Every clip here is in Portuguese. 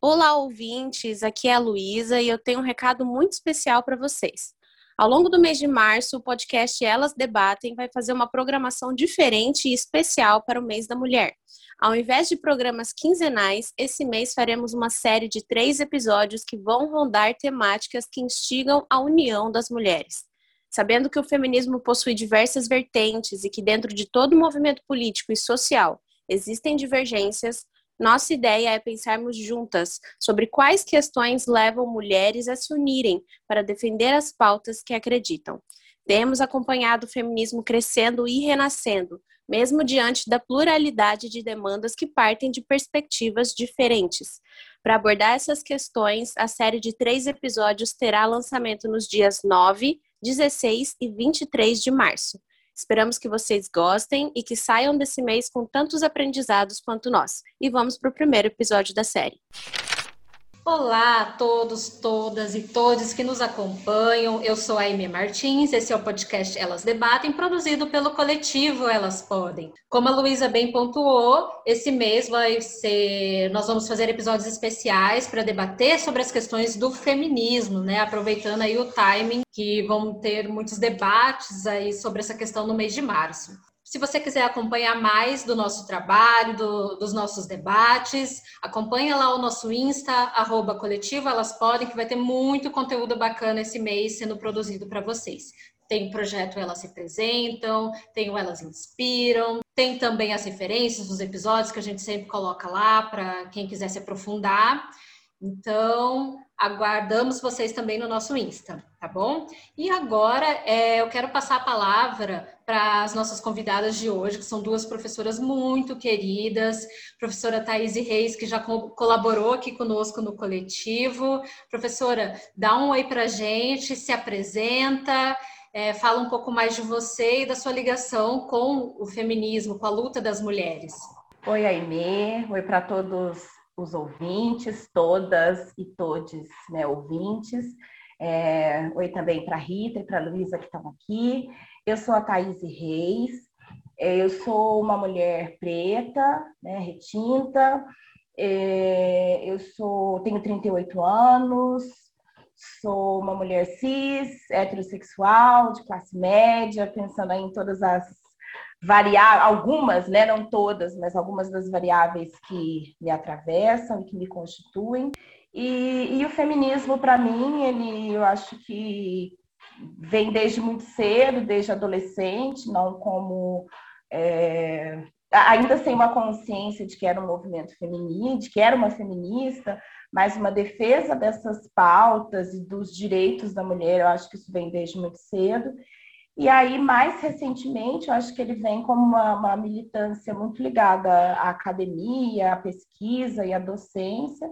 Olá, ouvintes. Aqui é a Luísa e eu tenho um recado muito especial para vocês. Ao longo do mês de março, o podcast Elas Debatem vai fazer uma programação diferente e especial para o mês da mulher. Ao invés de programas quinzenais, esse mês faremos uma série de três episódios que vão rondar temáticas que instigam a união das mulheres. Sabendo que o feminismo possui diversas vertentes e que dentro de todo movimento político e social existem divergências, nossa ideia é pensarmos juntas sobre quais questões levam mulheres a se unirem para defender as pautas que acreditam. Temos acompanhado o feminismo crescendo e renascendo, mesmo diante da pluralidade de demandas que partem de perspectivas diferentes. Para abordar essas questões, a série de três episódios terá lançamento nos dias 9, 16 e 23 de março. Esperamos que vocês gostem e que saiam desse mês com tantos aprendizados quanto nós. E vamos para o primeiro episódio da série. Olá a todos, todas e todos que nos acompanham. Eu sou a Amy Martins, esse é o podcast Elas Debatem, produzido pelo coletivo Elas Podem. Como a Luísa bem pontuou, esse mês vai ser. Nós vamos fazer episódios especiais para debater sobre as questões do feminismo, né? Aproveitando aí o timing que vão ter muitos debates aí sobre essa questão no mês de março. Se você quiser acompanhar mais do nosso trabalho, do, dos nossos debates, acompanha lá o nosso Insta, arroba coletivo, elas podem, que vai ter muito conteúdo bacana esse mês sendo produzido para vocês. Tem o projeto Elas Se Apresentam, tem o Elas Inspiram, tem também as referências dos episódios que a gente sempre coloca lá para quem quiser se aprofundar. Então, aguardamos vocês também no nosso Insta, tá bom? E agora é, eu quero passar a palavra para as nossas convidadas de hoje, que são duas professoras muito queridas, professora Thaís Reis, que já co colaborou aqui conosco no coletivo. Professora, dá um oi para a gente, se apresenta, é, fala um pouco mais de você e da sua ligação com o feminismo, com a luta das mulheres. Oi, Aimee, oi para todos os ouvintes, todas e todes né, ouvintes. É, oi também para Rita e para Luísa que estão aqui. Eu sou a Thaís Reis, é, eu sou uma mulher preta, né, retinta, é, eu sou, tenho 38 anos, sou uma mulher cis, heterossexual, de classe média, pensando em todas as variáveis, algumas, né, não todas, mas algumas das variáveis que me atravessam e que me constituem. E, e o feminismo, para mim, ele, eu acho que vem desde muito cedo, desde adolescente, não como é, ainda sem uma consciência de que era um movimento feminino, de que era uma feminista, mas uma defesa dessas pautas e dos direitos da mulher, eu acho que isso vem desde muito cedo. E aí, mais recentemente, eu acho que ele vem como uma, uma militância muito ligada à academia, à pesquisa e à docência,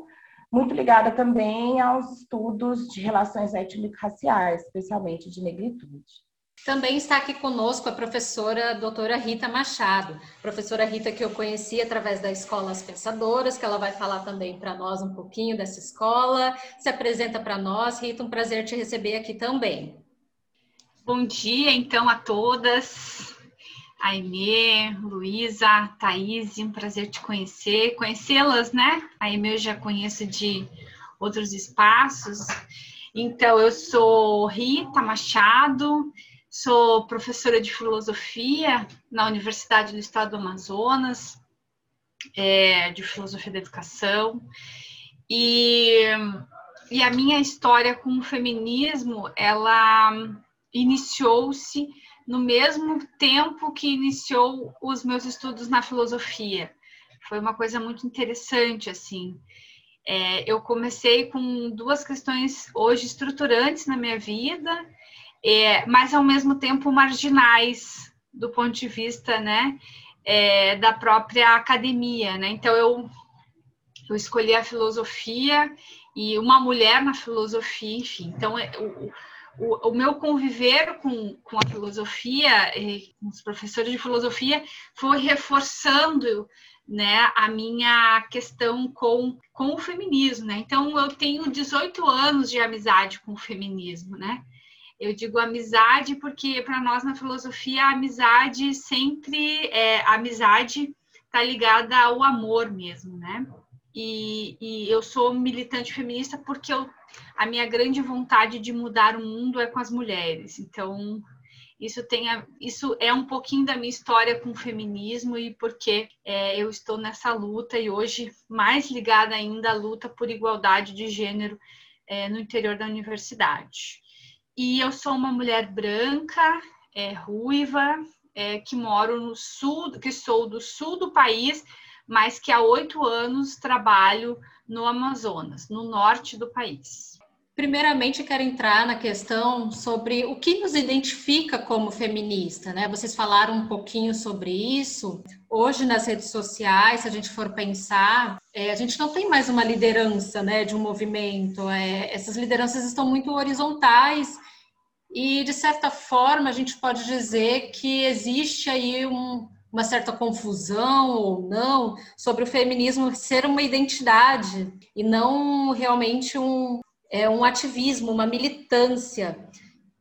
muito ligada também aos estudos de relações étnico-raciais, especialmente de negritude. Também está aqui conosco a professora doutora Rita Machado, professora Rita que eu conheci através da Escola As Pensadoras, que ela vai falar também para nós um pouquinho dessa escola. Se apresenta para nós, Rita, um prazer te receber aqui também. Bom dia, então, a todas. Aimee, Luísa, Thaís, um prazer te conhecer, conhecê-las, né? A Aimee eu já conheço de outros espaços. Então, eu sou Rita Machado, sou professora de filosofia na Universidade do Estado do Amazonas, é, de filosofia da educação. E, e a minha história com o feminismo, ela iniciou-se no mesmo tempo que iniciou os meus estudos na filosofia. Foi uma coisa muito interessante, assim. É, eu comecei com duas questões hoje estruturantes na minha vida, é, mas ao mesmo tempo marginais do ponto de vista, né, é, da própria academia, né? Então eu eu escolhi a filosofia e uma mulher na filosofia, enfim. Então é, o, o, meu conviver com, com a filosofia, e com os professores de filosofia, foi reforçando né, a minha questão com, com o feminismo. Né? Então, eu tenho 18 anos de amizade com o feminismo. Né? Eu digo amizade porque, para nós na filosofia, a amizade sempre é a amizade está ligada ao amor mesmo, né? E, e, eu sou militante feminista porque eu, a minha grande vontade de mudar o mundo é com as mulheres. Então, isso, tem a, isso é um pouquinho da minha história com o feminismo e porque é, eu estou nessa luta e hoje mais ligada ainda à luta por igualdade de gênero é, no interior da universidade. E eu sou uma mulher branca, é, ruiva, é, que moro no sul, que sou do sul do país, mas que há oito anos trabalho no Amazonas, no norte do país. Primeiramente, quero entrar na questão sobre o que nos identifica como feminista, né? Vocês falaram um pouquinho sobre isso. Hoje, nas redes sociais, se a gente for pensar, é, a gente não tem mais uma liderança, né, de um movimento. É, essas lideranças estão muito horizontais e, de certa forma, a gente pode dizer que existe aí um, uma certa confusão ou não sobre o feminismo ser uma identidade e não realmente um, é, um ativismo, uma militância.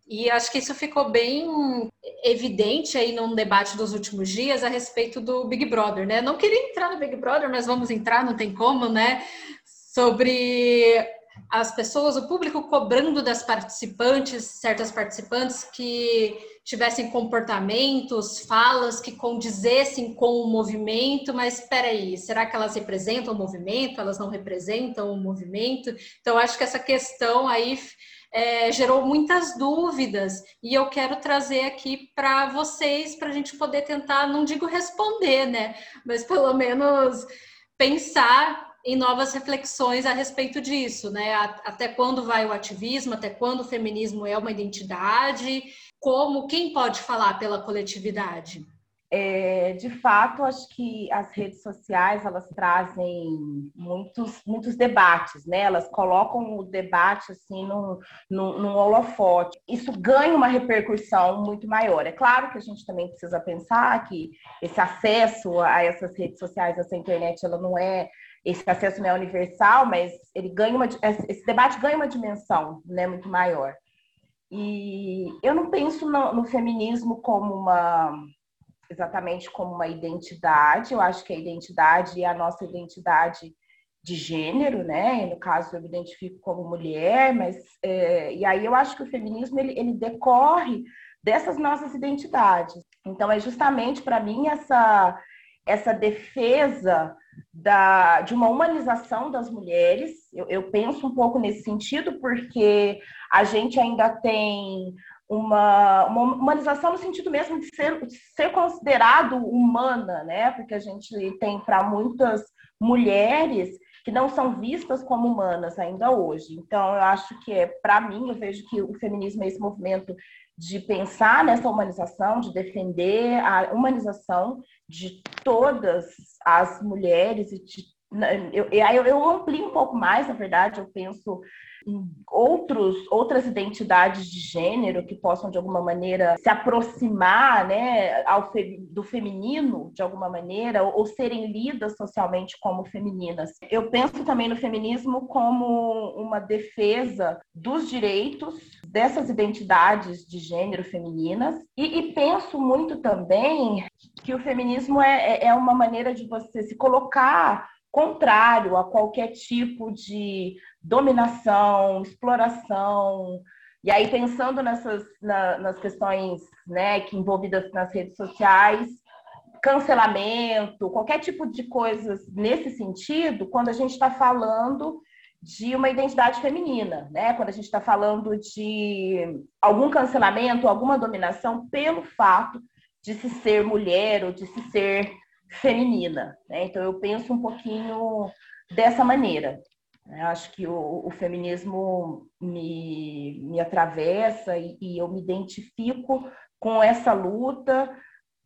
E acho que isso ficou bem evidente aí num debate dos últimos dias a respeito do Big Brother, né? Não queria entrar no Big Brother, mas vamos entrar, não tem como, né? Sobre as pessoas, o público cobrando das participantes, certas participantes que tivessem comportamentos, falas que condizessem com o movimento, mas espera aí, será que elas representam o movimento? Elas não representam o movimento? Então acho que essa questão aí é, gerou muitas dúvidas e eu quero trazer aqui para vocês para a gente poder tentar, não digo responder, né, mas pelo menos pensar em novas reflexões a respeito disso, né? Até quando vai o ativismo, até quando o feminismo é uma identidade, como, quem pode falar pela coletividade? É, de fato, acho que as redes sociais elas trazem muitos, muitos debates, né? Elas colocam o debate assim num, num, num holofote. Isso ganha uma repercussão muito maior. É claro que a gente também precisa pensar que esse acesso a essas redes sociais, essa internet, ela não é esse acesso não é universal, mas ele ganha uma, esse debate ganha uma dimensão né, muito maior. E eu não penso no, no feminismo como uma exatamente como uma identidade. Eu acho que a identidade é a nossa identidade de gênero, né? no caso, eu me identifico como mulher, mas é, e aí eu acho que o feminismo ele, ele decorre dessas nossas identidades. Então é justamente para mim essa essa defesa da, de uma humanização das mulheres. Eu, eu, penso um pouco nesse sentido, porque a gente ainda tem uma, uma humanização no sentido mesmo de ser, de ser considerado humana, né? Porque a gente tem para muitas mulheres que não são vistas como humanas ainda hoje. Então, eu acho que é, para mim, eu vejo que o feminismo é esse movimento de pensar nessa humanização, de defender a humanização de todas as mulheres e de, eu, eu, eu amplio um pouco mais, na verdade, eu penso outros, outras identidades de gênero que possam, de alguma maneira, se aproximar né, ao fe, do feminino, de alguma maneira, ou, ou, serem lidas socialmente como femininas. Eu penso também no feminismo como uma defesa dos direitos dessas identidades de gênero femininas, e, e penso muito também que o feminismo é, é, é uma maneira de você se colocar contrário a qualquer tipo de dominação, exploração. E aí, pensando nessas na, nas questões né, que envolvidas nas redes sociais, cancelamento, qualquer tipo de coisas nesse sentido, quando a gente está falando de uma identidade feminina, né? Quando a gente está falando de algum cancelamento, alguma dominação pelo fato de se ser mulher ou de se ser feminina. Né? Então eu penso um pouquinho dessa maneira. Eu acho que o, o feminismo me, me atravessa e, e, eu me identifico com essa luta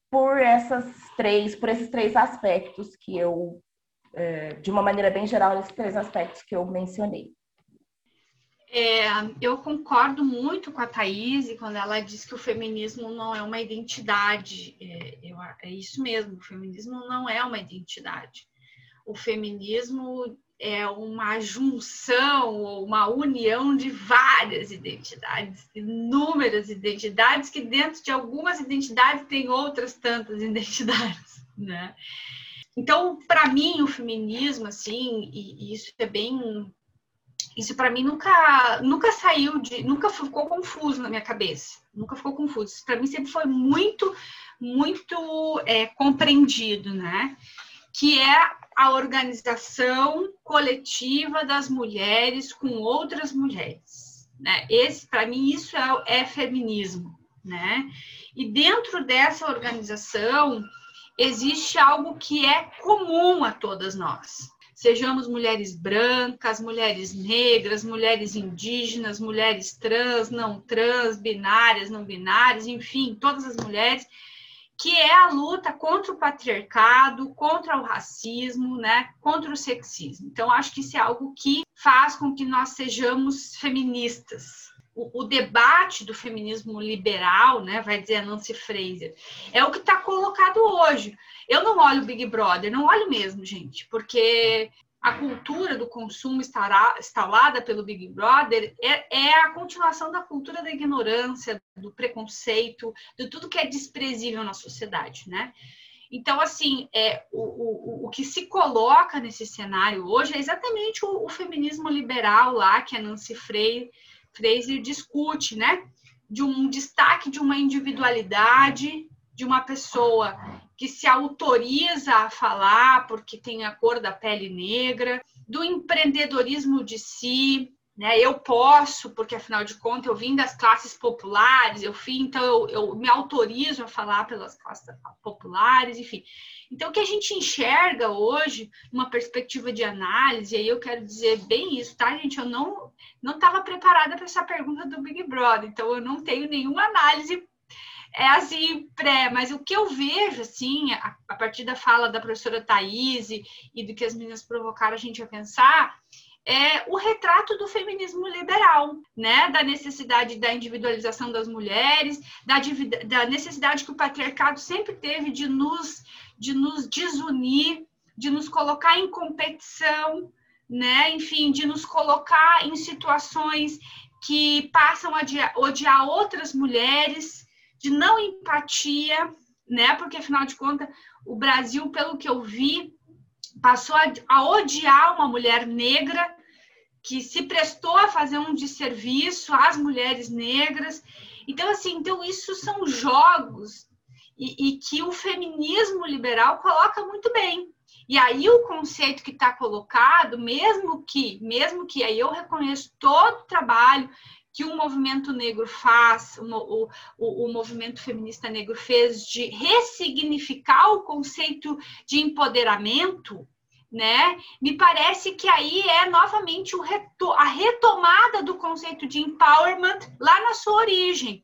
por essas três, por esses três aspectos que eu, é, de uma maneira bem geral, esses três aspectos que eu mencionei. É, eu concordo muito com a Thaís quando ela diz que o feminismo não é uma identidade. É, eu, é isso mesmo, o feminismo não é uma identidade. O feminismo é uma junção ou uma união de várias identidades, inúmeras identidades, que dentro de algumas identidades tem outras tantas identidades, né? Então, para mim, o feminismo, assim, e, e isso é bem isso para mim nunca nunca saiu de nunca ficou confuso na minha cabeça nunca ficou confuso para mim sempre foi muito muito é, compreendido né que é a organização coletiva das mulheres com outras mulheres né? Esse para mim isso é, é feminismo né? E dentro dessa organização existe algo que é comum a todas nós. Sejamos mulheres brancas, mulheres negras, mulheres indígenas, mulheres trans, não trans, binárias, não binárias, enfim, todas as mulheres, que é a luta contra o patriarcado, contra o racismo, né, contra o sexismo. Então, acho que isso é algo que faz com que nós sejamos feministas. O, o debate do feminismo liberal, né, vai dizer a Nancy Fraser, é o que está colocado hoje. Eu não olho Big Brother, não olho mesmo, gente, porque a cultura do consumo instalada pelo Big Brother é, é, a continuação da cultura da ignorância, do preconceito, de tudo que é desprezível na sociedade, né? Então, assim, é, o, o, o que se coloca nesse cenário hoje é exatamente o, o feminismo liberal lá que a Nancy Fraser, discute, né? De um destaque de uma individualidade de uma pessoa que se autoriza a falar porque tem a cor da pele negra, do empreendedorismo de si, né? Eu posso, porque afinal de contas eu vim das classes populares, eu fui, então eu, eu, me autorizo a falar pelas classes populares, enfim. Então o que a gente enxerga hoje, uma perspectiva de análise, e aí eu quero dizer bem isso, tá, gente? Eu não não estava preparada para essa pergunta do Big Brother, então eu não tenho nenhuma análise é assim, pré, mas o que eu vejo, assim, a, a partir da fala da professora Thaís e do que as meninas provocaram a gente a pensar, é o retrato do feminismo liberal, né? Da necessidade da individualização das mulheres, da, da necessidade que o patriarcado sempre teve de nos, de nos desunir, de nos colocar em competição, né? Enfim, de nos colocar em situações que passam a odiar outras mulheres, de não empatia, né? Porque afinal de contas, o Brasil, pelo que eu vi, passou a, a odiar uma mulher negra que se prestou a fazer um desserviço às mulheres negras. Então, assim, então isso são jogos e, e que o feminismo liberal coloca muito bem. E aí o conceito que está colocado, mesmo que, mesmo que aí eu reconheço todo o trabalho que o movimento negro faz, o, o, o, movimento feminista negro fez de ressignificar o conceito de empoderamento, né? Me parece que aí é novamente reto, a retomada do conceito de empowerment lá na sua origem.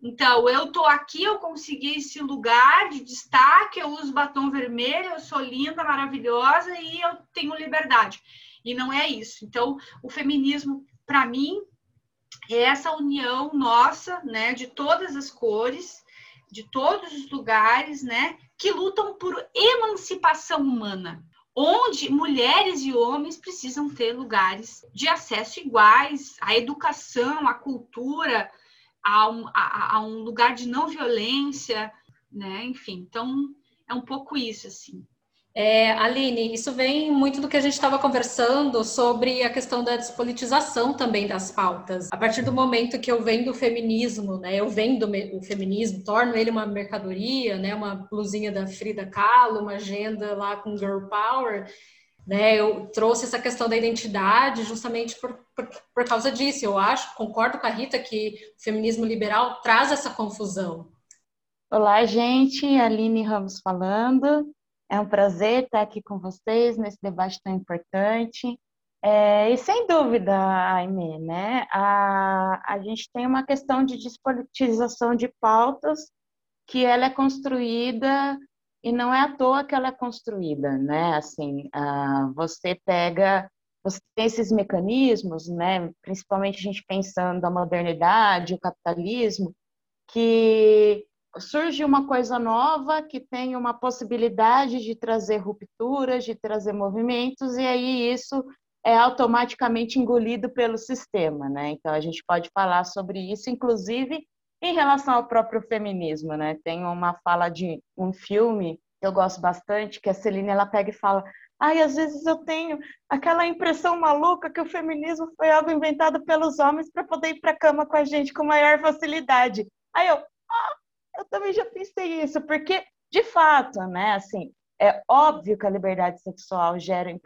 Então, eu tô aqui, eu consegui esse lugar de destaque, eu uso batom vermelho, eu sou linda, maravilhosa e eu tenho liberdade. E não é isso. Então, o feminismo, para mim, é essa união nossa, né, de todas as cores, de todos os lugares, né, que lutam por emancipação humana, onde mulheres e homens precisam ter lugares de acesso iguais à educação, à cultura, a um, a, a um lugar de não violência, né, enfim, então é um pouco isso, assim. É, Aline, isso vem muito do que a gente estava conversando sobre a questão da despolitização também das pautas. A partir do momento que eu vendo o feminismo, né, eu vendo o feminismo, torno ele uma mercadoria, né, uma blusinha da Frida Kahlo, uma agenda lá com Girl Power, né, eu trouxe essa questão da identidade justamente por, por, por causa disso. Eu acho, concordo com a Rita, que o feminismo liberal traz essa confusão. Olá, gente, Aline Ramos falando. É um prazer estar aqui com vocês nesse debate tão importante. É, e sem dúvida, Aimee, né? A, a gente tem uma questão de despolitização de pautas que ela é construída e não é à toa que ela é construída, né? Assim, você pega, você tem esses mecanismos, né? Principalmente a gente pensando a modernidade, o capitalismo, que surge uma coisa nova que tem uma possibilidade de trazer rupturas, de trazer movimentos, e aí isso é automaticamente engolido pelo sistema, né? Então a gente pode falar sobre isso, inclusive em relação ao próprio feminismo, né? Tem uma fala de um filme eu gosto bastante, que a Celine ela pega e fala: Ai, às vezes eu tenho aquela impressão maluca que o feminismo foi algo inventado pelos homens para poder ir para a cama com a gente com maior facilidade. Aí eu, ah, eu também já pensei isso, porque de fato, né, assim, é óbvio que a liberdade sexual gera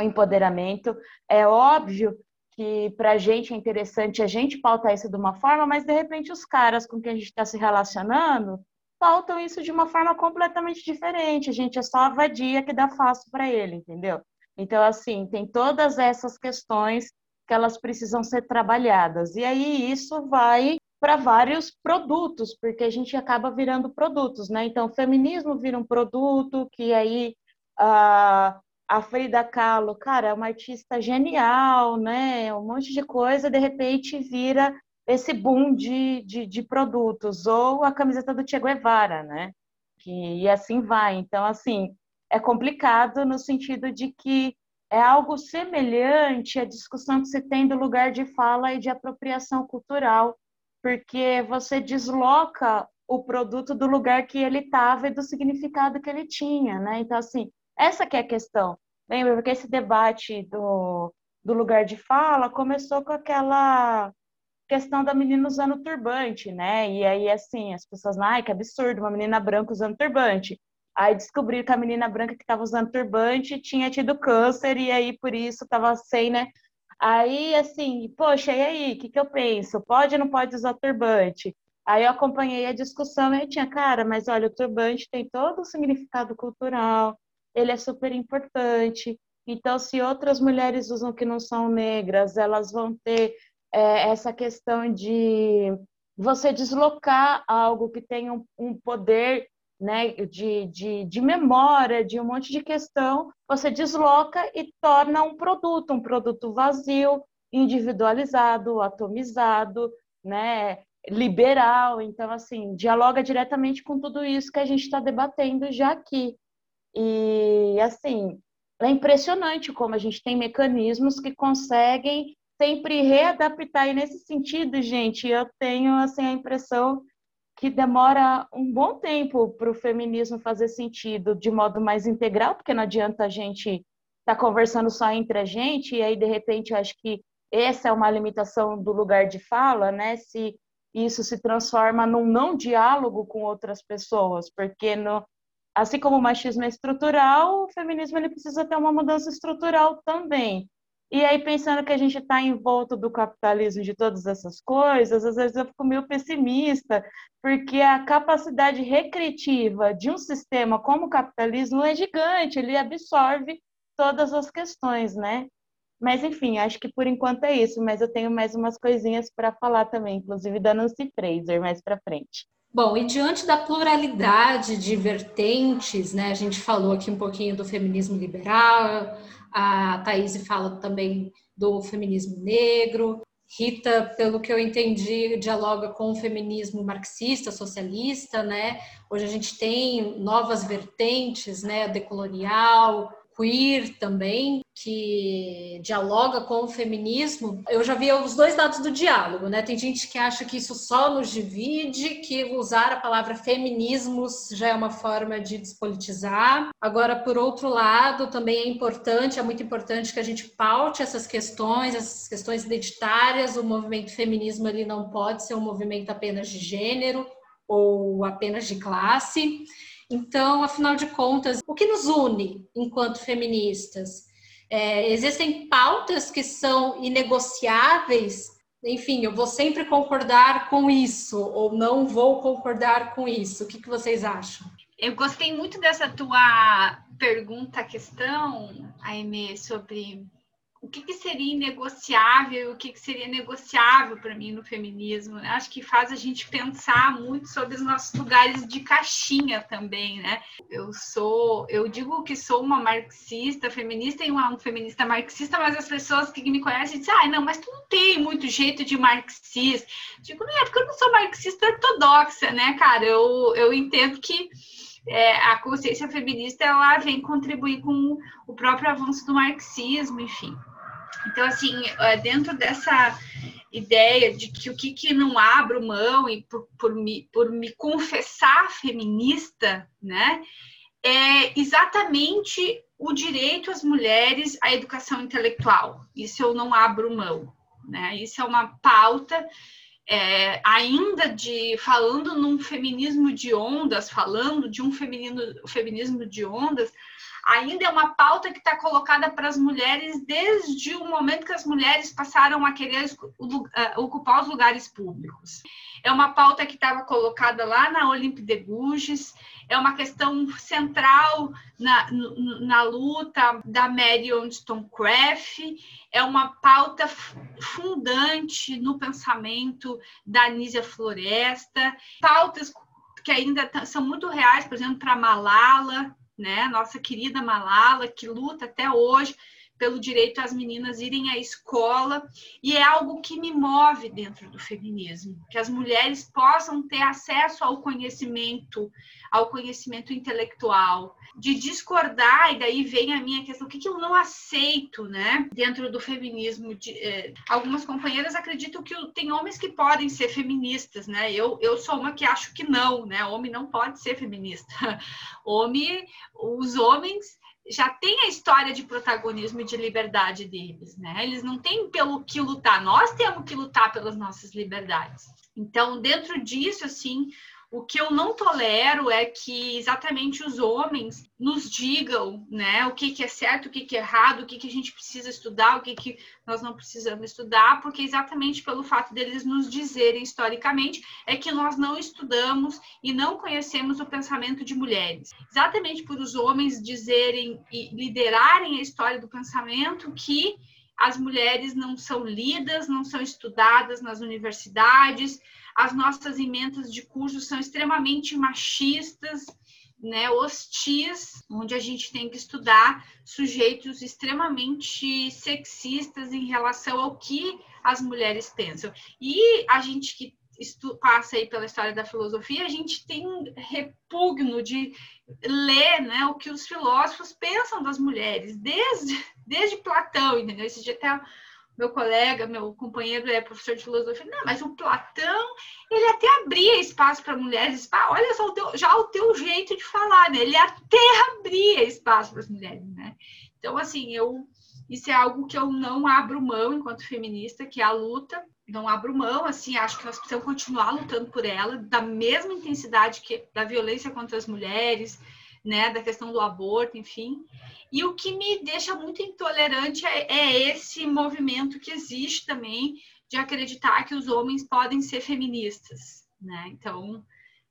empoderamento, é óbvio que para a gente é interessante a gente pautar isso de uma forma, mas de repente os caras com quem a gente está se relacionando pautam isso de uma forma completamente diferente. A gente é só a vadia que dá fácil para ele, entendeu? Então, assim, tem todas essas questões que elas precisam ser trabalhadas. E aí isso vai para vários produtos, porque a gente acaba virando produtos, né? Então, o feminismo vira um produto que aí a, a Frida Kahlo, cara, é uma artista genial, né? Um monte de coisa, de repente vira esse boom de, de, de, produtos, ou a camiseta do Che Guevara, né? Que, e assim vai. Então, assim, é complicado no sentido de que é algo semelhante à discussão que se tem do lugar de fala e de apropriação cultural, porque você desloca o produto do lugar que ele estava e do significado que ele tinha, né? Então, assim, essa que é a questão. Lembra? Porque esse debate do, do lugar de fala começou com aquela questão da menina usando turbante, né? E aí, assim, as pessoas, ai, que absurdo, uma menina branca usando turbante. Aí descobriram que a menina branca que estava usando turbante tinha tido câncer e aí por isso estava sem, né? Aí, assim, poxa, e aí, o que, que eu penso? Pode ou não pode usar turbante? Aí eu acompanhei a discussão e tinha, cara, mas olha, o turbante tem todo o significado cultural, ele é super importante. Então, se outras mulheres usam que não são negras, elas vão ter é, essa questão de você deslocar algo que tem um, um poder né, de, de, de memória, de um monte de questão, você desloca e torna um produto, um produto vazio, individualizado, atomizado, né, liberal. Então, assim, dialoga diretamente com tudo isso que a gente está debatendo já aqui. E, assim, é impressionante como a gente tem mecanismos que conseguem sempre readaptar. E nesse sentido, gente, eu tenho assim a impressão que demora um bom tempo para o feminismo fazer sentido de modo mais integral, porque não adianta a gente estar tá conversando só entre a gente, e aí, de repente, eu acho que essa é uma limitação do lugar de fala, né? Se isso se transforma num não diálogo com outras pessoas, porque no, assim como o machismo é estrutural, o feminismo ele precisa ter uma mudança estrutural também. E aí, pensando que a gente está em volta do capitalismo de todas essas coisas, às vezes eu fico meio pessimista, porque a capacidade recreativa de um sistema como o capitalismo é gigante, ele absorve todas as questões, né? Mas, enfim, acho que por enquanto é isso, mas eu tenho mais umas coisinhas para falar também, inclusive da Nancy Fraser, mais para frente. Bom, e diante da pluralidade de vertentes, né, a gente falou aqui um pouquinho do feminismo liberal, a Thaís fala também do feminismo negro. Rita, pelo que eu entendi, dialoga com o feminismo marxista, socialista, né? Hoje a gente tem novas vertentes, né? A decolonial, queer também, que dialoga com o feminismo. Eu já vi os dois lados do diálogo, né? Tem gente que acha que isso só nos divide, que usar a palavra feminismos já é uma forma de despolitizar. Agora, por outro lado, também é importante, é muito importante que a gente paute essas questões, essas questões identitárias. O movimento feminismo ele não pode ser um movimento apenas de gênero ou apenas de classe. Então, afinal de contas, o que nos une enquanto feministas? É, existem pautas que são inegociáveis. Enfim, eu vou sempre concordar com isso ou não vou concordar com isso. O que, que vocês acham? Eu gostei muito dessa tua pergunta, questão, Aime, sobre o que, que seria inegociável, o que, que seria negociável para mim no feminismo. Né? Acho que faz a gente pensar muito sobre os nossos lugares de caixinha também, né? Eu sou, eu digo que sou uma marxista feminista e uma feminista marxista, mas as pessoas que me conhecem dizem, ah, não, mas tu não tem muito jeito de marxista. Digo, não é porque eu não sou marxista ortodoxa, né, cara? Eu, eu entendo que é, a consciência feminista ela vem contribuir com o próprio avanço do marxismo, enfim. Então, assim, é, dentro dessa ideia de que o que, que não abro mão e por, por, me, por me confessar feminista, né? é exatamente o direito às mulheres à educação intelectual. Isso eu não abro mão. Né? Isso é uma pauta é, ainda de falando num feminismo de ondas, falando de um feminino, feminismo de ondas, ainda é uma pauta que está colocada para as mulheres desde o momento que as mulheres passaram a querer uh, ocupar os lugares públicos. É uma pauta que estava colocada lá na Olympe de Gouges, é uma questão central na, na luta da Mary Wollstonecraft, é uma pauta fundante no pensamento da Anísia Floresta, pautas que ainda são muito reais, por exemplo, para Malala, né? Nossa querida Malala, que luta até hoje pelo direito às meninas irem à escola, e é algo que me move dentro do feminismo, que as mulheres possam ter acesso ao conhecimento, ao conhecimento intelectual, de discordar, e daí vem a minha questão, o que, que eu não aceito, né, dentro do feminismo. De, eh, algumas companheiras acreditam que tem homens que podem ser feministas, né, eu, eu sou uma que acho que não, né, homem não pode ser feminista. Homem, os homens já tem a história de protagonismo e de liberdade deles, né? Eles não têm pelo que lutar, nós temos que lutar pelas nossas liberdades. Então, dentro disso, assim, o que eu não tolero é que exatamente os homens nos digam, né, o que, que é certo, o que, que é errado, o que, que a gente precisa estudar, o que, que nós não precisamos estudar, porque exatamente pelo fato deles nos dizerem historicamente é que nós não estudamos e não conhecemos o pensamento de mulheres. Exatamente por os homens dizerem e liderarem a história do pensamento que as mulheres não são lidas, não são estudadas nas universidades, as nossas emendas de cursos são extremamente machistas, né, hostis, onde a gente tem que estudar sujeitos extremamente sexistas em relação ao que as mulheres pensam. E a gente que passa aí pela história da filosofia, a gente tem repugno de ler né, o que os filósofos pensam das mulheres, desde, desde Platão, entendeu? Esse dia até meu colega, meu companheiro é professor de filosofia, não, mas o Platão, ele até abria espaço para mulheres, olha só o teu, já o teu jeito de falar, né? Ele até abria espaço para as mulheres, né? Então, assim, eu isso é algo que eu não abro mão enquanto feminista, que é a luta, não abro mão, assim, acho que nós precisamos continuar lutando por ela, da mesma intensidade que da violência contra as mulheres, né, da questão do aborto, enfim. E o que me deixa muito intolerante é, é esse movimento que existe também de acreditar que os homens podem ser feministas, né? Então,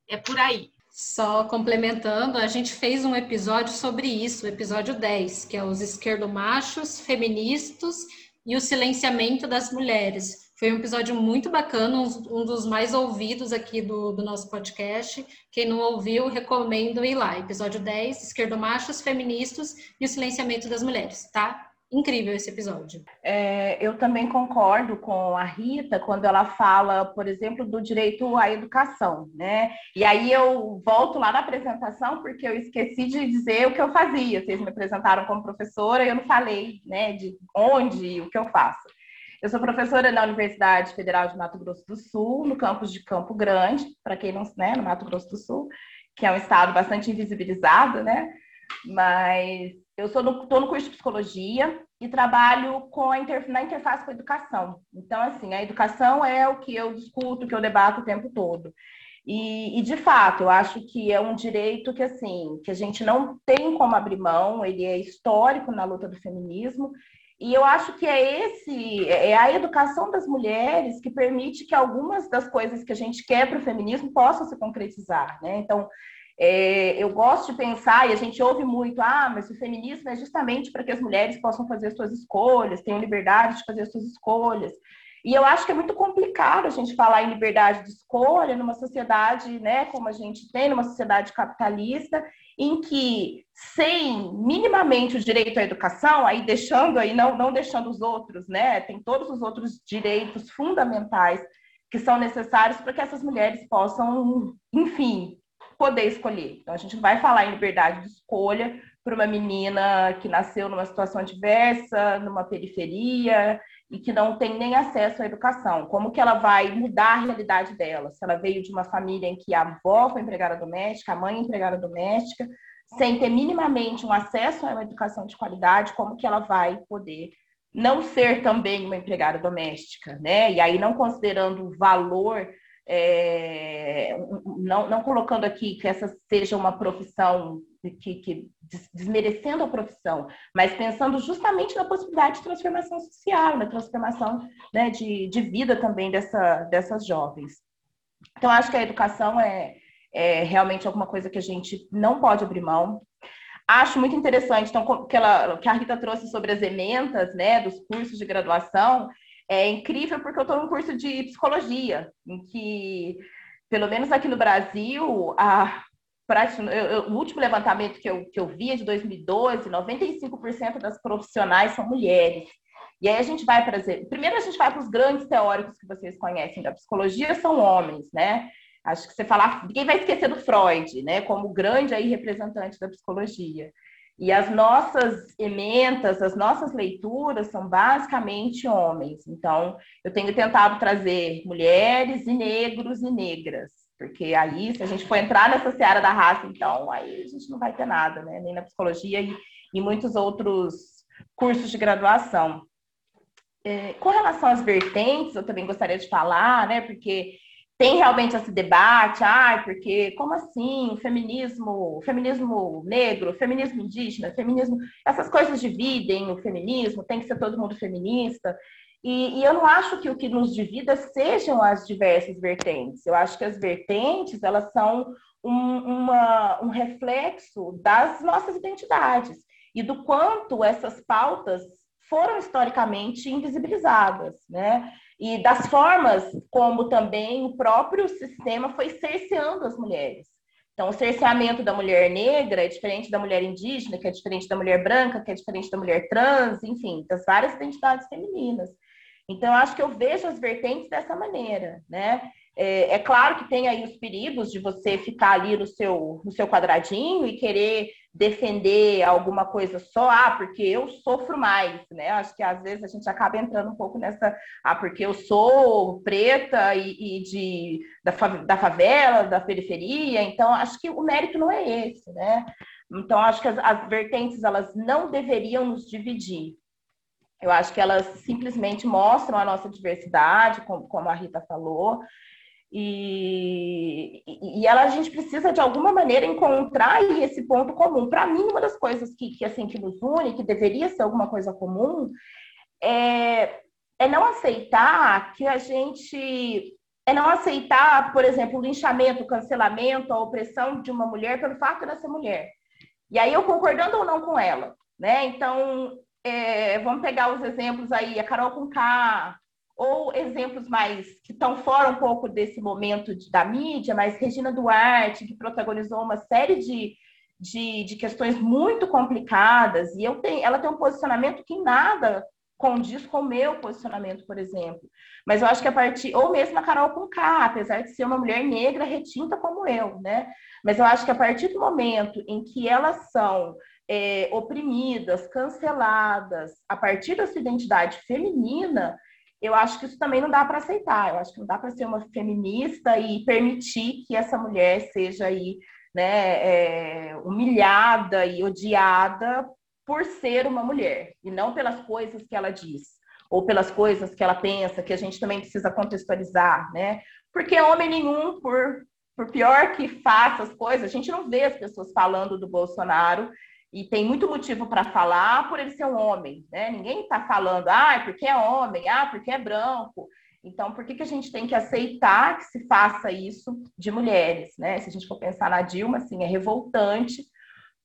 é por aí. Só complementando, a gente fez um episódio sobre isso, o episódio 10, que é os esquerdomachos, feministas e o silenciamento das mulheres. Foi um episódio muito bacana, um, dos mais ouvidos aqui do, do nosso podcast. Quem não ouviu, recomendo ir lá. Episódio 10, Esquerdomachos, Feministas e o Silenciamento das Mulheres, tá? Incrível esse episódio. É, eu também concordo com a Rita quando ela fala, por exemplo, do direito à educação, né? E aí eu volto lá na apresentação porque eu esqueci de dizer o que eu fazia. Vocês me apresentaram como professora e eu não falei, né, de onde e o que eu faço. Eu sou professora na Universidade Federal de Mato Grosso do Sul, no campus de Campo Grande, para quem não, né, no Mato Grosso do Sul, que é um estado bastante invisibilizado, né? Mas eu sou no, tô no curso de psicologia e trabalho com a inter, na interface com a educação. Então, assim, a educação é o que eu discuto, que eu debato o tempo todo. E, e, de fato, eu acho que é um direito que assim que a gente não tem como abrir mão, ele é histórico na luta do feminismo e eu acho que é esse, é a educação das mulheres que permite que algumas das coisas que a gente quer para o feminismo possam se concretizar, né? Então, é, eu gosto de pensar, e a gente ouve muito, ah, mas o feminismo é justamente para que as mulheres possam fazer suas escolhas, tenham liberdade de fazer suas escolhas. E eu acho que é muito complicado a gente falar em liberdade de escolha numa sociedade, né, como a gente tem, numa sociedade capitalista, em que sem minimamente o direito à educação, aí deixando aí não não deixando os outros, né, tem todos os outros direitos fundamentais que são necessários para que essas mulheres possam, enfim, poder escolher. Então a gente vai falar em liberdade de escolha para uma menina que nasceu numa situação adversa, numa periferia, e que não tem nem acesso à educação. Como que ela vai mudar a realidade dela? Se ela veio de uma família em que a avó foi empregada doméstica, a mãe empregada doméstica, sem ter minimamente um acesso a uma educação de qualidade, como que ela vai poder não ser também uma empregada doméstica, né? E aí não considerando o valor, é, não, não colocando aqui que essa seja uma profissão que, que, desmerecendo a profissão, mas pensando justamente na possibilidade de transformação social, na transformação né, de, de vida também dessa, dessas jovens. Então, acho que a educação é, é realmente alguma coisa que a gente não pode abrir mão. Acho muito interessante, então, que, ela, que a Rita trouxe sobre as ementas, né, dos cursos de graduação, é incrível porque eu estou num curso de psicologia, em que, pelo menos aqui no Brasil, a, o último levantamento que eu, que eu é de 2012, 95% das profissionais são mulheres. E aí a gente vai para primeiro a gente vai para os grandes teóricos que vocês conhecem da psicologia são homens, né? Acho que você falar, ninguém vai esquecer do Freud, né, como grande aí representante da psicologia. E as nossas ementas, as nossas leituras são basicamente homens. Então, eu tenho tentado trazer mulheres e negros e negras, porque aí, se a gente for entrar nessa seara da raça, então, aí a gente não vai ter nada, né? Nem na psicologia e, muitos outros cursos de graduação. É, com relação às vertentes, eu também gostaria de falar, né? Porque tem realmente esse debate, ah, porque como assim feminismo, feminismo negro, feminismo indígena, feminismo, essas coisas dividem o feminismo, tem que ser todo mundo feminista. E, e, eu não acho que o que nos divida sejam as diversas vertentes. Eu acho que as vertentes elas são um, uma, um reflexo das nossas identidades e do quanto essas pautas foram historicamente invisibilizadas, né? e das formas como também o próprio sistema foi cerceando as mulheres. Então, o cerceamento da mulher negra é diferente da mulher indígena, que é diferente da mulher branca, que é diferente da mulher trans, enfim, das várias identidades femininas. Então, acho que eu vejo as vertentes dessa maneira, né? É, é, claro que tem aí os perigos de você ficar ali no seu, no seu quadradinho e querer defender alguma coisa só, ah, porque eu sofro mais, né? Acho que às vezes a gente acaba entrando um pouco nessa, ah, porque eu sou preta e, e de, da, da favela, da periferia, então acho que o mérito não é esse, né? Então acho que as, as vertentes elas não deveriam nos dividir. Eu acho que elas simplesmente mostram a nossa diversidade, como, a Rita falou, e, e ela, a gente precisa, de alguma maneira, encontrar esse ponto comum. Para mim, uma das coisas que, que, assim, que nos une, que deveria ser alguma coisa comum, é, é não aceitar que a gente. É não aceitar, por exemplo, o linchamento, o cancelamento, a opressão de uma mulher pelo fato de ela ser mulher. E aí eu concordando ou não com ela, né? Então, é, vamos pegar os exemplos aí, a Carol com K, ou exemplos mais que estão fora um pouco desse momento de, da mídia, mas Regina Duarte, que protagonizou uma série de, de, de questões muito complicadas, e eu tenho, ela tem um posicionamento que nada condiz com o meu posicionamento, por exemplo. Mas eu acho que a partir, ou mesmo a Carol com K, apesar de ser uma mulher negra retinta como eu, né? Mas eu acho que a partir do momento em que elas são é, oprimidas, canceladas, a partir da sua identidade feminina, eu acho que isso também não dá para aceitar. Eu acho que não dá para ser uma feminista e permitir que essa mulher seja aí, né, é, humilhada e odiada por ser uma mulher e não pelas coisas que ela diz ou pelas coisas que ela pensa, que a gente também precisa contextualizar, né? Porque homem nenhum, por, por pior que faça as coisas, a gente não vê as pessoas falando do Bolsonaro e tem muito motivo para falar por ele ser um homem, né? Ninguém está falando, ah, porque é homem, ah, porque é branco. Então, por que, que a gente tem que aceitar que se faça isso de mulheres, né? Se a gente for pensar na Dilma, assim, é revoltante.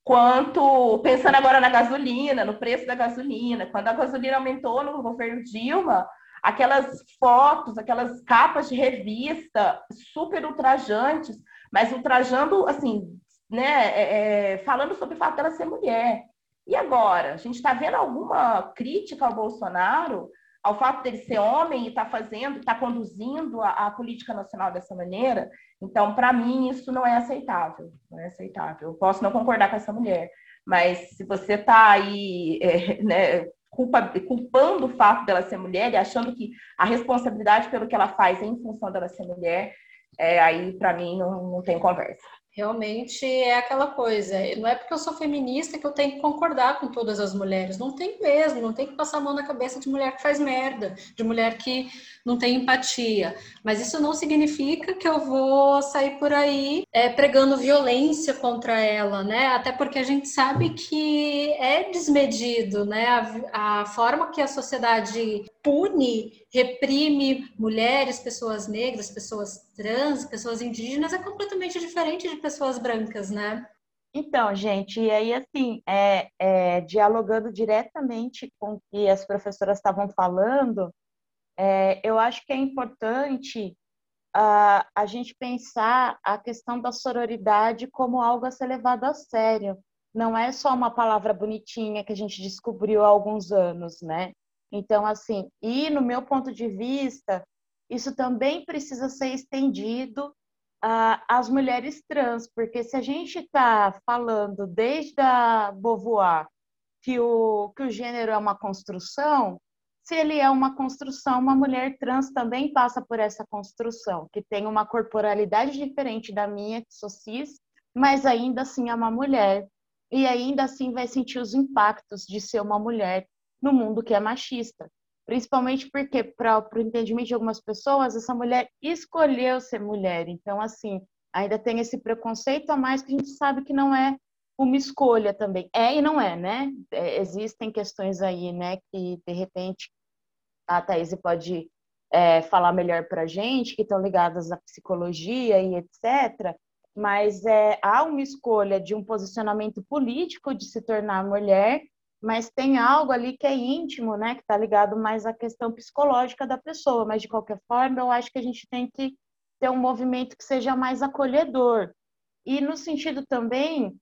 Quanto, pensando agora na gasolina, no preço da gasolina, quando a gasolina aumentou no governo Dilma, aquelas fotos, aquelas capas de revista super ultrajantes, mas ultrajando, assim, né, é, é, falando sobre o fato dela ser mulher. E agora? A gente está vendo alguma crítica ao Bolsonaro, ao fato dele ser homem e estar tá fazendo, está conduzindo a, a, política nacional dessa maneira? Então, para mim, isso não é aceitável. Não é aceitável. Eu posso não concordar com essa mulher, mas se você está aí é, né, culpa, culpando o fato dela ser mulher e achando que a responsabilidade pelo que ela faz é em função dela ser mulher, é, aí, para mim, não, não tem conversa. Realmente é aquela coisa. Não é porque eu sou feminista que eu tenho que concordar com todas as mulheres. Não tem mesmo. Não tem que passar a mão na cabeça de mulher que faz merda, de mulher que não tem empatia. Mas isso não significa que eu vou sair por aí é, pregando violência contra ela, né? Até porque a gente sabe que é desmedido, né? A, a forma que a sociedade pune, reprime mulheres, pessoas negras, pessoas trans, pessoas indígenas é completamente diferente de pessoas brancas, né? Então, gente, e aí, assim, é, é, dialogando diretamente com o que as professoras estavam falando, é, eu acho que é importante uh, a gente pensar a questão da sororidade como algo a ser levado a sério. Não é só uma palavra bonitinha que a gente descobriu há alguns anos, né? Então, assim, e no meu ponto de vista, isso também precisa ser estendido às mulheres trans, porque se a gente está falando desde a Beauvoir que o, que o gênero é uma construção, se ele é uma construção, uma mulher trans também passa por essa construção, que tem uma corporalidade diferente da minha, que sou cis, mas ainda assim é uma mulher. E ainda assim vai sentir os impactos de ser uma mulher no mundo que é machista. Principalmente porque, para o entendimento de algumas pessoas, essa mulher escolheu ser mulher. Então, assim, ainda tem esse preconceito a mais que a gente sabe que não é uma escolha também. É e não é, né? É, existem questões aí, né, que de repente a Thaís pode é, falar melhor para a gente, que estão ligadas à psicologia e etc. Mas é, há uma escolha de um posicionamento político de se tornar mulher mas tem algo ali que é íntimo, né, que está ligado mais à questão psicológica da pessoa. Mas de qualquer forma, eu acho que a gente tem que ter um movimento que seja mais acolhedor e no sentido também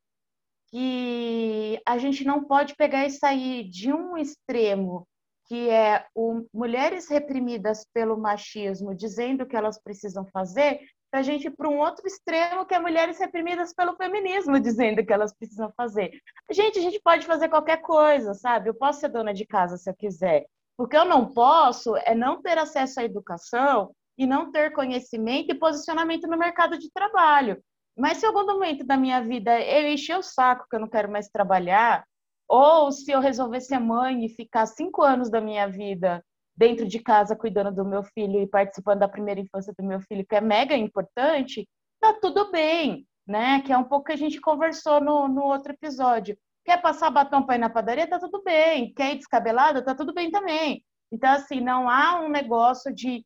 que a gente não pode pegar e sair de um extremo que é o, mulheres reprimidas pelo machismo dizendo que elas precisam fazer para a gente ir para um outro extremo, que é mulheres reprimidas pelo feminismo, dizendo que elas precisam fazer. Gente, a gente pode fazer qualquer coisa, sabe? Eu posso ser dona de casa se eu quiser. O que eu não posso é não ter acesso à educação e não ter conhecimento e posicionamento no mercado de trabalho. Mas se algum momento da minha vida eu encher o saco que eu não quero mais trabalhar, ou se eu resolver ser mãe e ficar cinco anos da minha vida dentro de casa cuidando do meu filho e participando da primeira infância do meu filho, que é mega importante, tá tudo bem, né? Que é um pouco que a gente conversou no, no outro episódio. Quer passar batom para ir na padaria? Tá tudo bem. Quer ir descabelada? Tá tudo bem também. Então, assim, não há um negócio de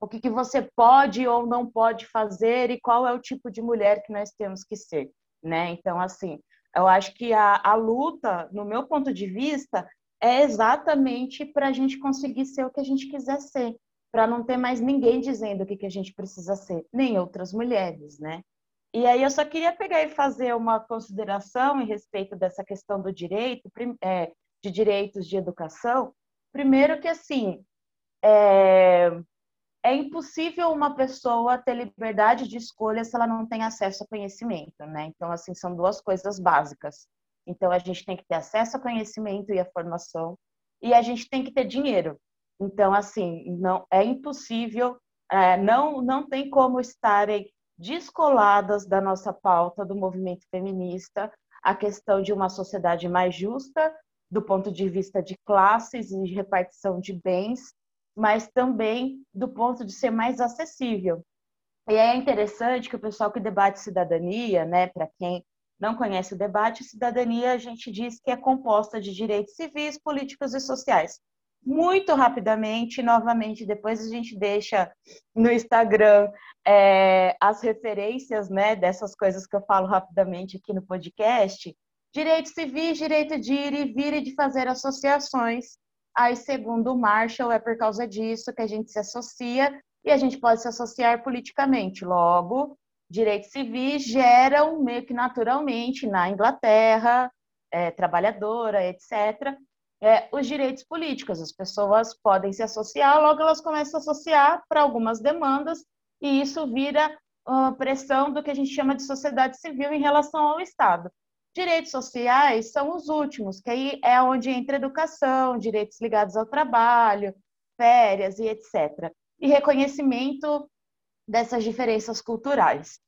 o que, que você pode ou não pode fazer e qual é o tipo de mulher que nós temos que ser, né? Então, assim, eu acho que a, a luta, no meu ponto de vista, é exatamente para a gente conseguir ser o que a gente quiser ser, para não ter mais ninguém dizendo o que, que a gente precisa ser, nem outras mulheres, né? E aí eu só queria pegar e fazer uma consideração em respeito dessa questão do direito, é, de direitos de educação. Primeiro que, assim, é, é impossível uma pessoa ter liberdade de escolha se ela não tem acesso a conhecimento, né? Então, assim, são duas coisas básicas. Então, a gente tem que ter acesso ao conhecimento e à formação, e a gente tem que ter dinheiro. Então, assim, não é impossível, é, não, não tem como estarem descoladas da nossa pauta do movimento feminista a questão de uma sociedade mais justa, do ponto de vista de classes e de repartição de bens, mas também do ponto de ser mais acessível. E é interessante que o pessoal que debate cidadania, né, para quem não conhece o debate, cidadania a gente diz que é composta de direitos civis, políticos e sociais. Muito rapidamente, novamente, depois a gente deixa no Instagram é, as referências né, dessas coisas que eu falo rapidamente aqui no podcast. Direitos civis, direito de ir e vir e de fazer associações. Aí, segundo o Marshall, é por causa disso que a gente se associa e a gente pode se associar politicamente. Logo, direitos civis geram meio que naturalmente na Inglaterra, é, trabalhadora, etc., é, os direitos políticos. As pessoas podem se associar, logo elas começam a associar para algumas demandas, e isso vira uh, pressão do que a gente chama de sociedade civil em relação ao Estado. Direitos sociais são os últimos, que aí é onde entra educação, direitos ligados ao trabalho, férias e etc. E reconhecimento dessas diferenças culturais.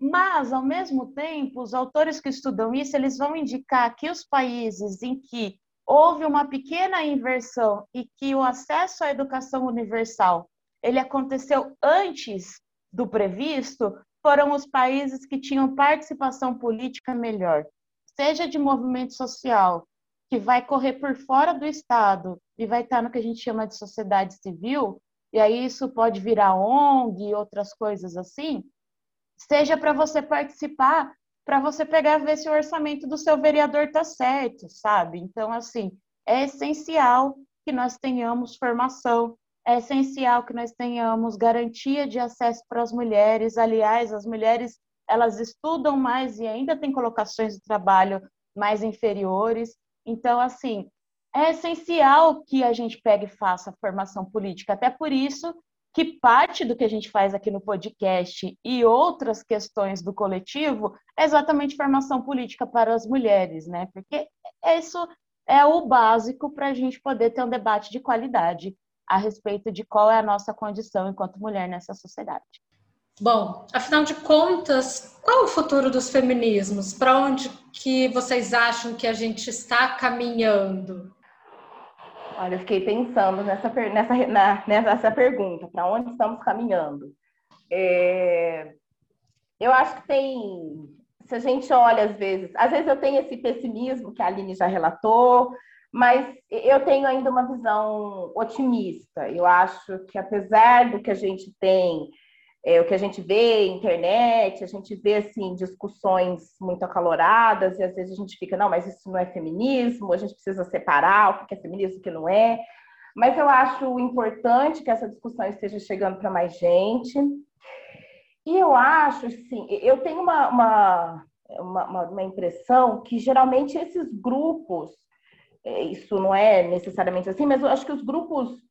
Mas, ao mesmo tempo, os autores que estudam isso, eles vão indicar que os países em que houve uma pequena inversão e que o acesso à educação universal ele aconteceu antes do previsto, foram os países que tinham participação política melhor, seja de movimento social, que vai correr por fora do Estado e vai estar no que a gente chama de sociedade civil, e aí isso pode virar ONG e outras coisas assim, seja para você participar, para você pegar ver se o orçamento do seu vereador está certo, sabe? Então, assim, é essencial que nós tenhamos formação, é essencial que nós tenhamos garantia de acesso para as mulheres. Aliás, as mulheres elas estudam mais e ainda têm colocações de trabalho mais inferiores. Então, assim, é essencial que a gente pegue e faça formação política. Até por isso que parte do que a gente faz aqui no podcast e outras questões do coletivo é exatamente formação política para as mulheres, né? Porque isso é o básico para a gente poder ter um debate de qualidade a respeito de qual é a nossa condição enquanto mulher nessa sociedade. Bom, afinal de contas, qual o futuro dos feminismos? Para onde que vocês acham que a gente está caminhando? Olha, eu fiquei pensando nessa, nessa, na, nessa pergunta, para onde estamos caminhando? É, eu acho que tem, se a gente olha às vezes, às vezes eu tenho esse pessimismo que a Aline já relatou, mas eu tenho ainda uma visão otimista. Eu acho que apesar do que a gente tem é, o que a gente vê internet, a gente vê assim discussões muito acaloradas e às vezes a gente fica, não, mas isso não é feminismo, a gente precisa separar o que é feminismo e o que não é. Mas eu acho importante que essa discussão esteja chegando para mais gente. E eu acho, assim, eu tenho uma, uma, uma, uma impressão que geralmente esses grupos, é, isso não é necessariamente assim, mas eu acho que os grupos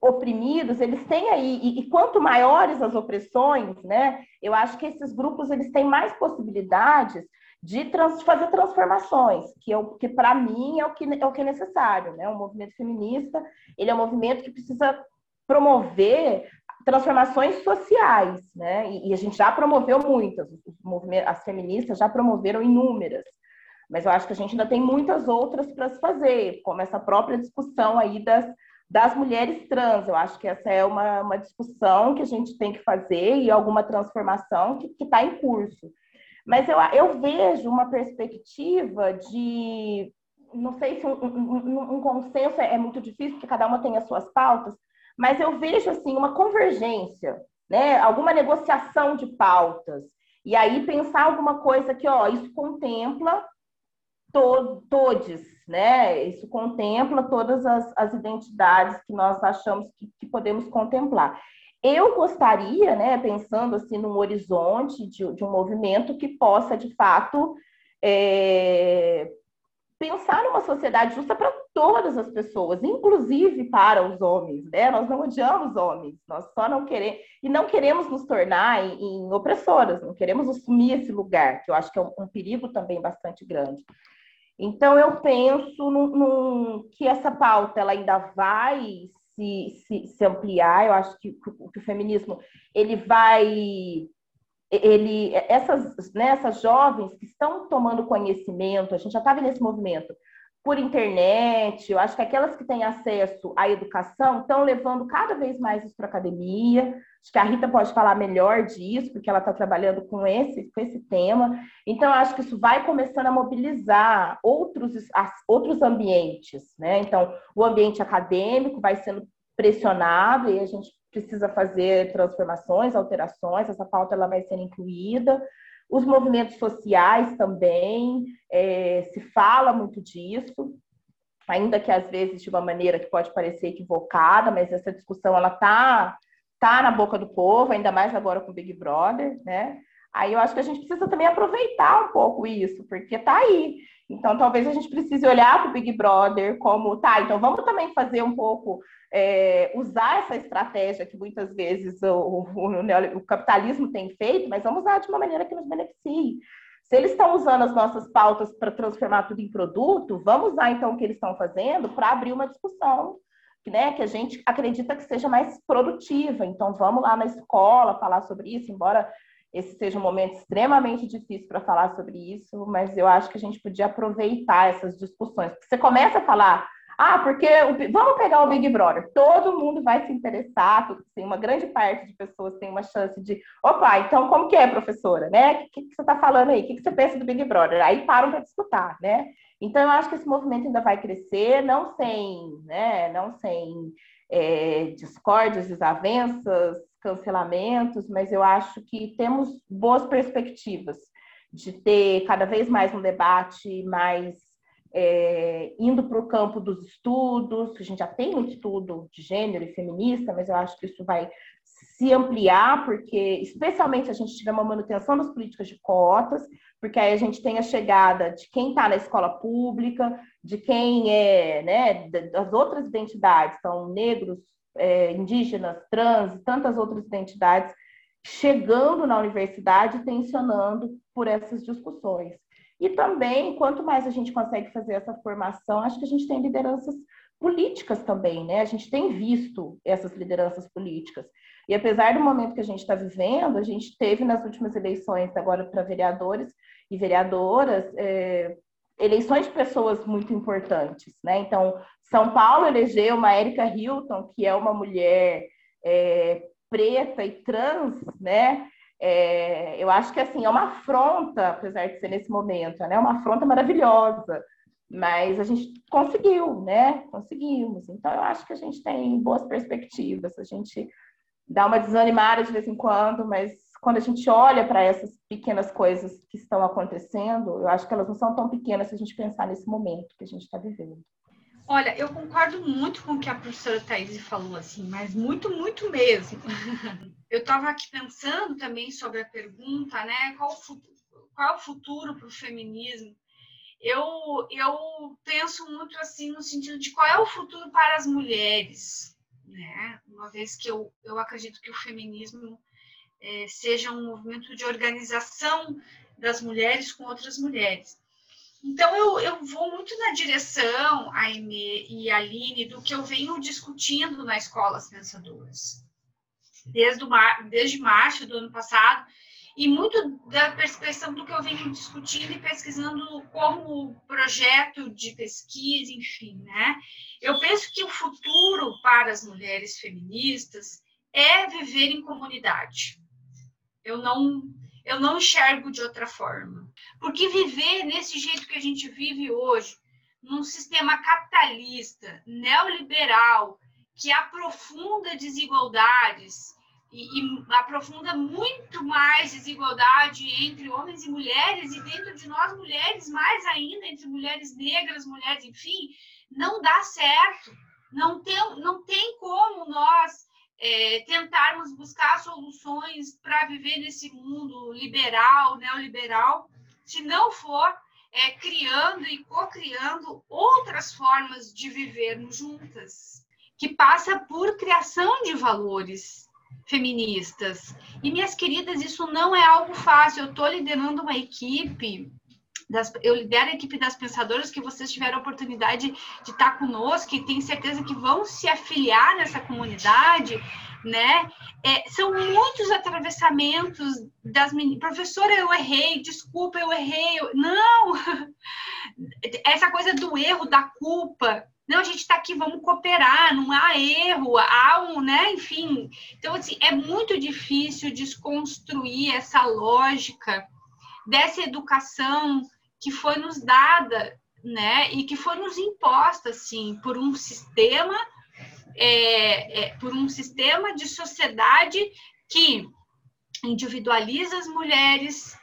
oprimidos, eles têm aí, e, e, quanto maiores as opressões, né, eu acho que esses grupos eles têm mais possibilidades de trans, fazer transformações, que, eu, que para mim é o que, é o que é necessário, né, o movimento feminista, ele é um movimento que precisa promover transformações sociais, né, e, e a gente já promoveu muitas, as feministas já promoveram inúmeras, mas eu acho que a gente ainda tem muitas outras para se fazer, como essa própria discussão aí das das mulheres trans. Eu acho que essa é uma, uma discussão que a gente tem que fazer e alguma transformação que está em curso. Mas eu, eu vejo uma perspectiva de. Não sei se um, um, um consenso é, é muito difícil, porque cada uma tem as suas pautas, mas eu vejo assim uma convergência, né? alguma negociação de pautas. E aí pensar alguma coisa que, ó, isso contempla to todos, né? Isso contempla todas as, as identidades que nós achamos que, que, podemos contemplar. Eu gostaria, né, pensando assim num horizonte de, de um movimento que possa, de fato, é, pensar numa sociedade justa para todas as pessoas, inclusive para os homens, né? Nós não odiamos homens, nós só não queremos e não queremos nos tornar em, em opressoras, não queremos assumir esse lugar, que eu acho que é um, um perigo também bastante grande. Então, eu penso num, num, que essa pauta ela ainda vai se, se, se ampliar. Eu acho que, que, o feminismo ele vai. Ele, essas, né, essas jovens que estão tomando conhecimento, a gente já estava nesse movimento, por internet, eu acho que aquelas que têm acesso à educação estão levando cada vez mais isso para a academia. Acho que a Rita pode falar melhor disso, porque ela está trabalhando com esse, com esse tema. Então, acho que isso vai começando a mobilizar outros, outros ambientes. Né? Então, o ambiente acadêmico vai sendo pressionado e a gente precisa fazer transformações, alterações, essa pauta ela vai sendo incluída. Os movimentos sociais também, é, se fala muito disso, ainda que às vezes de uma maneira que pode parecer equivocada, mas essa discussão ela tá, tá na boca do povo, ainda mais agora com o Big Brother, né? Aí eu acho que a gente precisa também aproveitar um pouco isso, porque tá aí. Então talvez a gente precise olhar para o Big Brother como, tá, então vamos também fazer um pouco é, usar essa estratégia que muitas vezes o, o, o, capitalismo tem feito, mas vamos usar de uma maneira que nos beneficie. Se eles estão usando as nossas pautas para transformar tudo em produto, vamos usar então o que eles estão fazendo para abrir uma discussão né, que a gente acredita que seja mais produtiva. Então, vamos lá na escola falar sobre isso, embora esse seja um momento extremamente difícil para falar sobre isso, mas eu acho que a gente podia aproveitar essas discussões. Você começa a falar, ah, porque o, vamos pegar o Big Brother, todo mundo vai se interessar, assim, uma grande parte de pessoas tem uma chance de, opa, então como que é, professora, né? O que, que você está falando aí? O que, que você pensa do Big Brother? Aí param para discutir, né? Então eu acho que esse movimento ainda vai crescer, não sem, né, não sem é, discórdias, desavenças, cancelamentos, mas eu acho que temos boas perspectivas de ter cada vez mais um debate mais é, indo para o campo dos estudos, a gente já tem um estudo de gênero e feminista, mas eu acho que isso vai se ampliar, porque especialmente a gente tiver uma manutenção das políticas de cotas, porque aí a gente tem a chegada de quem está na escola pública, de quem é, né, das outras identidades, são negros, é, indígenas, trans tantas outras identidades, chegando na universidade, tensionando por essas discussões. E também, quanto mais a gente consegue fazer essa formação, acho que a gente tem lideranças políticas também, né? A gente tem visto essas lideranças políticas. E apesar do momento que a gente está vivendo, a gente teve nas últimas eleições, agora para vereadores e vereadoras, é, eleições de pessoas muito importantes, né? Então, São Paulo elegeu uma Erika Hilton, que é uma mulher é, preta e trans, né? É, eu acho que assim é uma afronta, apesar de ser nesse momento, né? Uma afronta maravilhosa, mas a gente conseguiu, né? Conseguimos. Então eu acho que a gente tem boas perspectivas. A gente dá uma desanimada de vez em quando, mas quando a gente olha para essas pequenas coisas que estão acontecendo, eu acho que elas não são tão pequenas se a gente pensar nesse momento que a gente está vivendo. Olha, eu concordo muito com o que a professora Thaís falou, assim, mas muito, muito mesmo. eu estava aqui pensando também sobre a pergunta, né? Qual o futuro, qual o futuro para o feminismo? Eu, eu penso muito assim no sentido de qual é o futuro para as mulheres, né? Uma vez que eu, eu acredito que o feminismo é, seja um movimento de organização das mulheres com outras mulheres. Então, eu, eu vou muito na direção, Aime e a Aline, do que eu venho discutindo na Escolas Pensadoras. Desde, o mar, desde março do ano passado, e muito da perspectiva do que eu venho discutindo e pesquisando como projeto de pesquisa, enfim, né? Eu penso que o futuro para as mulheres feministas é viver em comunidade. Eu não eu não enxergo de outra forma. Porque viver nesse jeito que a gente vive hoje, num sistema capitalista, neoliberal, que aprofunda desigualdades e, e, aprofunda muito mais desigualdade entre homens e mulheres e dentro de nós mulheres mais ainda entre mulheres negras, mulheres, enfim, não dá certo. Não tem, não tem como nós é, tentarmos buscar soluções para viver nesse mundo liberal, neoliberal, se não for é, criando e co-criando outras formas de vivermos juntas, que passa por criação de valores feministas. E, minhas queridas, isso não é algo fácil. Eu estou liderando uma equipe das, eu lidero a equipe das pensadoras que vocês tiveram a oportunidade de estar conosco e tenho certeza que vão se afiliar nessa comunidade, né? É, são muitos atravessamentos das meninas. Professora, eu errei, desculpa, eu errei. Eu... Não! Essa coisa do erro, da culpa. Não, a gente está aqui, vamos cooperar, não há erro, há um, né? Enfim. Então, assim, é muito difícil desconstruir essa lógica dessa educação que foi nos dada, né, e que foi nos imposta, assim, por um sistema, é, é, por um sistema de sociedade que individualiza as mulheres,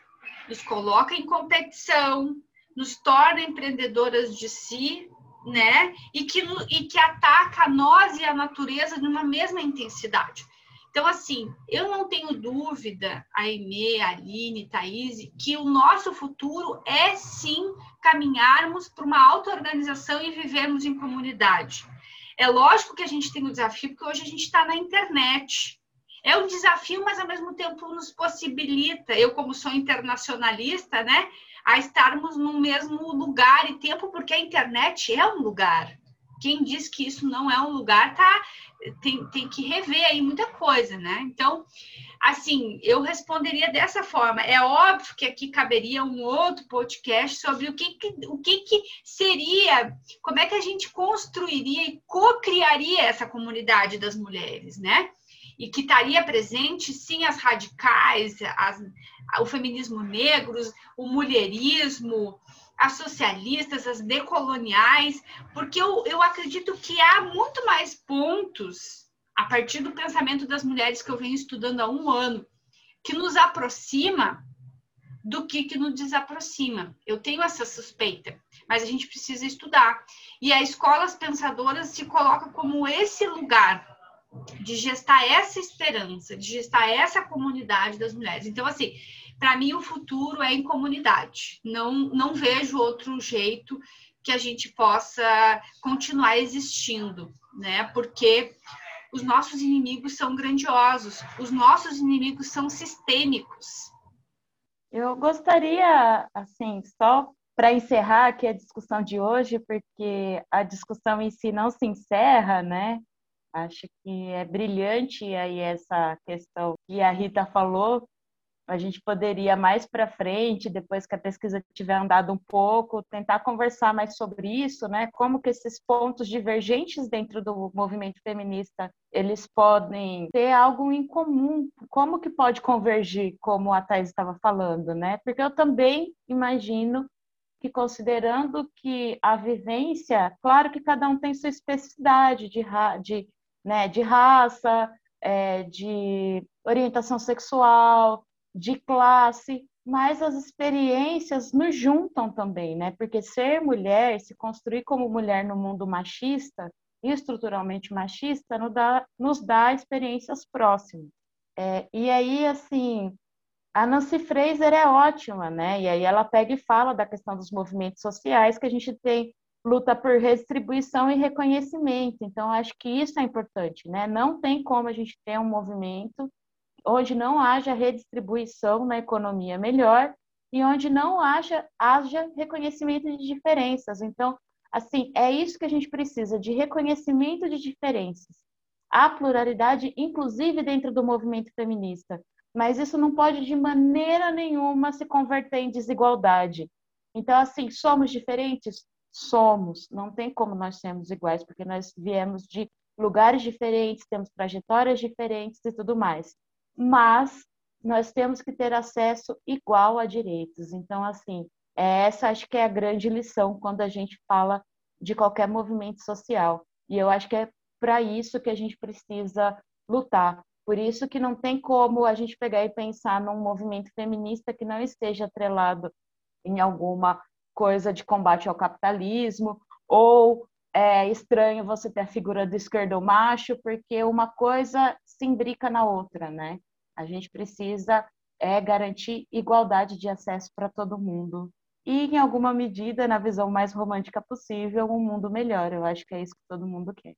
nos coloca em competição, nos torna empreendedoras de si, né, e que, e que ataca nós e a natureza numa mesma intensidade. Então, assim, eu não tenho dúvida, a Aimee, a Aline, Thaís, que o nosso futuro é sim caminharmos para uma auto-organização e vivermos em comunidade. É lógico que a gente tem um desafio, porque hoje a gente está na internet. É um desafio, mas ao mesmo tempo nos possibilita, eu como sou internacionalista, né, a estarmos no mesmo lugar e tempo, porque a internet é um lugar. Quem diz que isso não é um lugar está tem, tem que rever aí muita coisa, né? Então, assim, eu responderia dessa forma. É óbvio que aqui caberia um outro podcast sobre o que, que o que, que seria, como é que a gente construiria e co-criaria essa comunidade das mulheres, né? E que estaria presente, sim, as radicais, as, o feminismo negro, o mulherismo, as socialistas, as decoloniais, porque eu, eu acredito que há muito mais pontos, a partir do pensamento das mulheres que eu venho estudando há um ano, que nos aproxima do que, que nos desaproxima. Eu tenho essa suspeita, mas a gente precisa estudar. E a Escolas Pensadoras se coloca como esse lugar de gestar essa esperança, de gestar essa comunidade das mulheres. Então, assim, para mim, o futuro é em comunidade. Não, não vejo outro jeito que a gente possa continuar existindo, né? Porque os nossos inimigos são grandiosos, os nossos inimigos são sistêmicos. Eu gostaria, assim, só para encerrar aqui a discussão de hoje, porque a discussão em si não se encerra, né? Acho que é brilhante aí essa questão que a Rita falou, a gente poderia mais para frente, depois que a pesquisa tiver andado um pouco, tentar conversar mais sobre isso, né? Como que esses pontos divergentes dentro do movimento feminista, eles podem ter algo em comum, como que pode convergir, como a Thais estava falando, né? Porque eu também imagino que considerando que a vivência, claro que cada um tem sua especificidade de, de, né, de raça, é, de orientação sexual, de classe, mas as experiências nos juntam também, né? Porque ser mulher, se construir como mulher no mundo machista, estruturalmente machista, nos dá, nos dá experiências próximas. É, e aí, assim, a Nancy Fraser é ótima, né? E aí ela pega e fala da questão dos movimentos sociais, que a gente tem luta por redistribuição e reconhecimento. Então, acho que isso é importante, né? Não tem como a gente ter um movimento onde não haja redistribuição na economia melhor e onde não haja, haja reconhecimento de diferenças. Então, assim, é isso que a gente precisa, de reconhecimento de diferenças. Há pluralidade, inclusive dentro do movimento feminista, mas isso não pode de maneira nenhuma se converter em desigualdade. Então, assim, somos diferentes? Somos. Não tem como nós sermos iguais, porque nós viemos de lugares diferentes, temos trajetórias diferentes e tudo mais mas nós temos que ter acesso igual a direitos. Então, assim, é essa acho que é a grande lição quando a gente fala de qualquer movimento social. E eu acho que é para isso que a gente precisa lutar. Por isso que não tem como a gente pegar e pensar num movimento feminista que não esteja atrelado em alguma coisa de combate ao capitalismo ou é estranho você ter a figura do esquerdo macho, porque uma coisa se imbrica na outra, né? A gente precisa é, garantir igualdade de acesso para todo mundo. E, em alguma medida, na visão mais romântica possível, um mundo melhor. Eu acho que é isso que todo mundo quer.